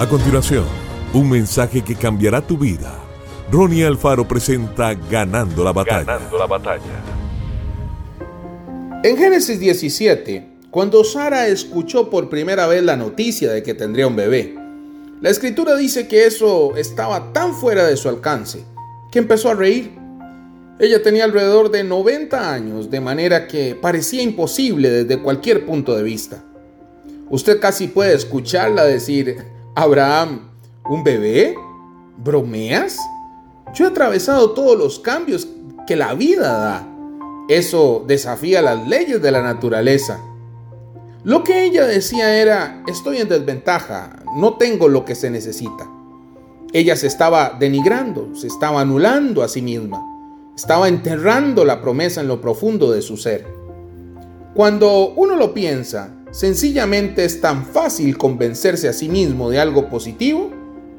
A continuación, un mensaje que cambiará tu vida. Ronnie Alfaro presenta Ganando la batalla. Ganando la batalla. En Génesis 17, cuando Sara escuchó por primera vez la noticia de que tendría un bebé, la escritura dice que eso estaba tan fuera de su alcance que empezó a reír. Ella tenía alrededor de 90 años, de manera que parecía imposible desde cualquier punto de vista. Usted casi puede escucharla decir, Abraham, ¿un bebé? ¿Bromeas? Yo he atravesado todos los cambios que la vida da. Eso desafía las leyes de la naturaleza. Lo que ella decía era, estoy en desventaja, no tengo lo que se necesita. Ella se estaba denigrando, se estaba anulando a sí misma, estaba enterrando la promesa en lo profundo de su ser. Cuando uno lo piensa, sencillamente es tan fácil convencerse a sí mismo de algo positivo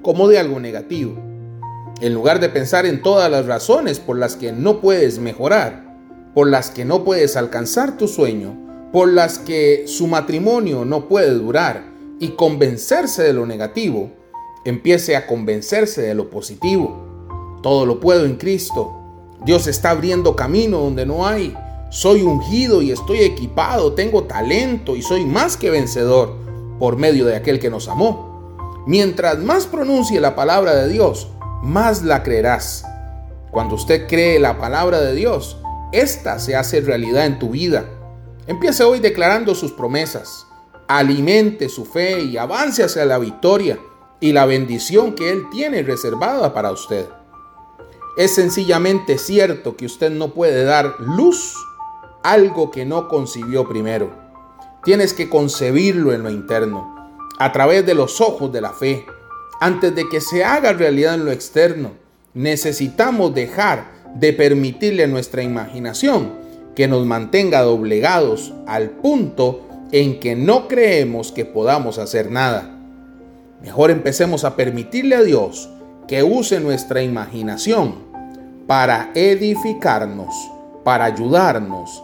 como de algo negativo. En lugar de pensar en todas las razones por las que no puedes mejorar, por las que no puedes alcanzar tu sueño, por las que su matrimonio no puede durar y convencerse de lo negativo, empiece a convencerse de lo positivo. Todo lo puedo en Cristo. Dios está abriendo camino donde no hay. Soy ungido y estoy equipado, tengo talento y soy más que vencedor por medio de aquel que nos amó. Mientras más pronuncie la palabra de Dios, más la creerás. Cuando usted cree la palabra de Dios, esta se hace realidad en tu vida. Empiece hoy declarando sus promesas. Alimente su fe y avance hacia la victoria y la bendición que Él tiene reservada para usted. Es sencillamente cierto que usted no puede dar luz algo que no concibió primero. Tienes que concebirlo en lo interno, a través de los ojos de la fe. Antes de que se haga realidad en lo externo, necesitamos dejar de permitirle a nuestra imaginación que nos mantenga doblegados al punto en que no creemos que podamos hacer nada. Mejor empecemos a permitirle a Dios que use nuestra imaginación para edificarnos, para ayudarnos